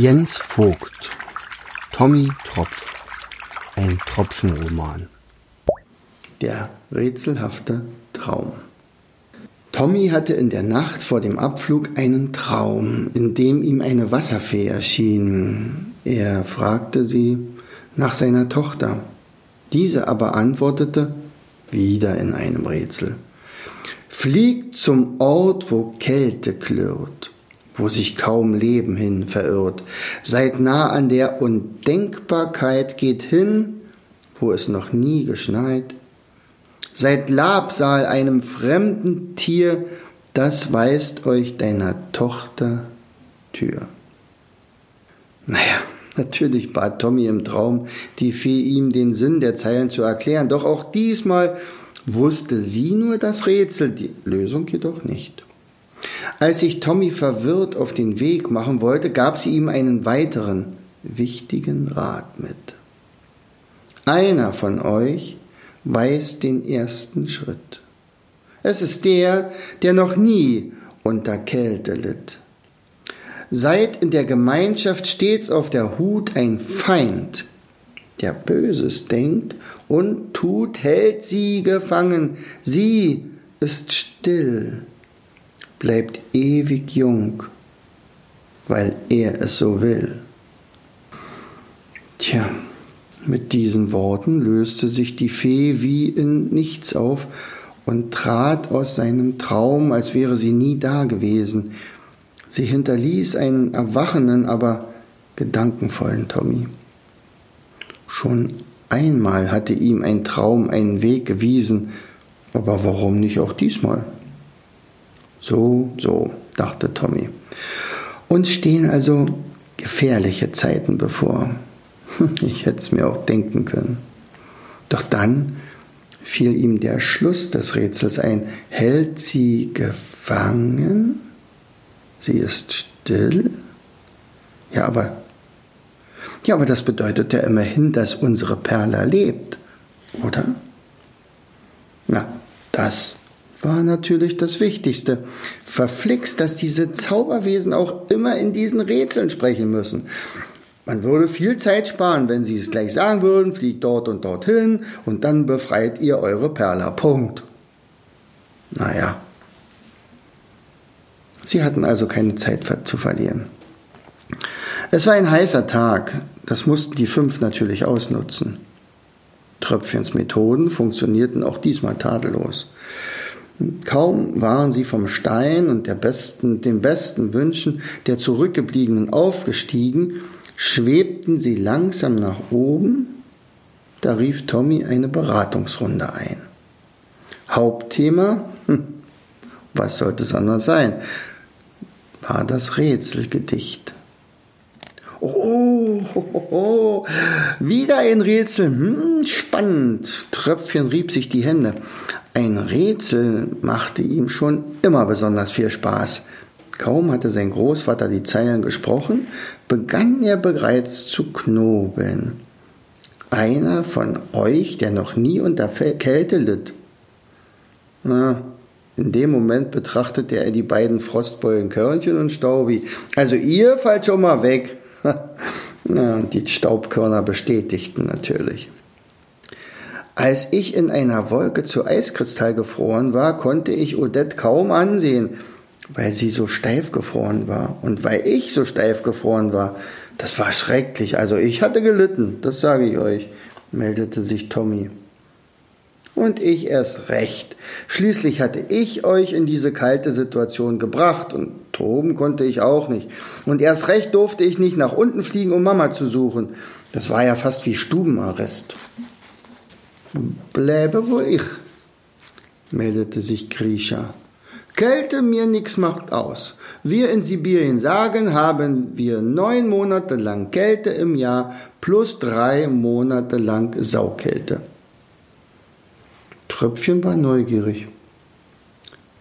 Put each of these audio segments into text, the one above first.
Jens Vogt Tommy Tropf Ein Tropfenroman Der rätselhafte Traum Tommy hatte in der Nacht vor dem Abflug einen Traum, in dem ihm eine Wasserfee erschien. Er fragte sie nach seiner Tochter. Diese aber antwortete, wieder in einem Rätsel. Fliegt zum Ort, wo Kälte klirrt, wo sich kaum Leben hin verirrt. Seid nah an der Undenkbarkeit, geht hin, wo es noch nie geschneit. Seid Labsal einem fremden Tier, das weist euch deiner Tochter Tür. Naja, natürlich bat Tommy im Traum die Fee ihm den Sinn der Zeilen zu erklären, doch auch diesmal wusste sie nur das Rätsel, die Lösung jedoch nicht. Als sich Tommy verwirrt auf den Weg machen wollte, gab sie ihm einen weiteren wichtigen Rat mit. Einer von euch weiß den ersten Schritt. Es ist der, der noch nie unter Kälte litt. Seid in der Gemeinschaft stets auf der Hut ein Feind, der Böses denkt und tut, hält sie gefangen. Sie ist still, bleibt ewig jung, weil er es so will. Tja, mit diesen Worten löste sich die Fee wie in nichts auf und trat aus seinem Traum, als wäre sie nie da gewesen. Sie hinterließ einen erwachenden, aber gedankenvollen Tommy. Schon einmal hatte ihm ein Traum einen Weg gewiesen, aber warum nicht auch diesmal? So, so, dachte Tommy. Uns stehen also gefährliche Zeiten bevor. Ich hätte es mir auch denken können. Doch dann fiel ihm der Schluss des Rätsels ein. Hält sie gefangen? Sie ist still? Ja, aber ja, aber das bedeutet ja immerhin, dass unsere Perla lebt, oder? Na, das war natürlich das Wichtigste. Verflixt, dass diese Zauberwesen auch immer in diesen Rätseln sprechen müssen. Man würde viel Zeit sparen, wenn Sie es gleich sagen würden, fliegt dort und dorthin und dann befreit ihr eure Perla. Punkt. Naja. Sie hatten also keine Zeit zu verlieren. Es war ein heißer Tag, das mussten die fünf natürlich ausnutzen. Tröpfchens Methoden funktionierten auch diesmal tadellos. Kaum waren sie vom Stein und der besten, den besten Wünschen der Zurückgebliebenen aufgestiegen, schwebten sie langsam nach oben, da rief Tommy eine Beratungsrunde ein. Hauptthema, hm, was sollte es anders sein, war das Rätselgedicht. Oh, wieder ein Rätsel. Hm, spannend. Tröpfchen rieb sich die Hände. Ein Rätsel machte ihm schon immer besonders viel Spaß. Kaum hatte sein Großvater die Zeilen gesprochen, begann er bereits zu knobeln. Einer von euch, der noch nie unter Kälte litt. Na, in dem Moment betrachtete er die beiden Frostbeulen Körnchen und Staubi. Also ihr fallt schon mal weg. Na, die Staubkörner bestätigten natürlich. Als ich in einer Wolke zu Eiskristall gefroren war, konnte ich Odette kaum ansehen weil sie so steif gefroren war und weil ich so steif gefroren war. Das war schrecklich. Also ich hatte gelitten, das sage ich euch, meldete sich Tommy. Und ich erst recht. Schließlich hatte ich euch in diese kalte Situation gebracht und toben konnte ich auch nicht. Und erst recht durfte ich nicht nach unten fliegen, um Mama zu suchen. Das war ja fast wie Stubenarrest. Bleibe wo ich, meldete sich Grisha. Kälte mir nichts macht aus. Wir in Sibirien sagen, haben wir neun Monate lang Kälte im Jahr plus drei Monate lang Saukälte. Tröpfchen war neugierig.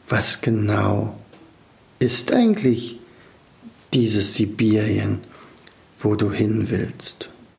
Was genau ist eigentlich dieses Sibirien, wo du hin willst?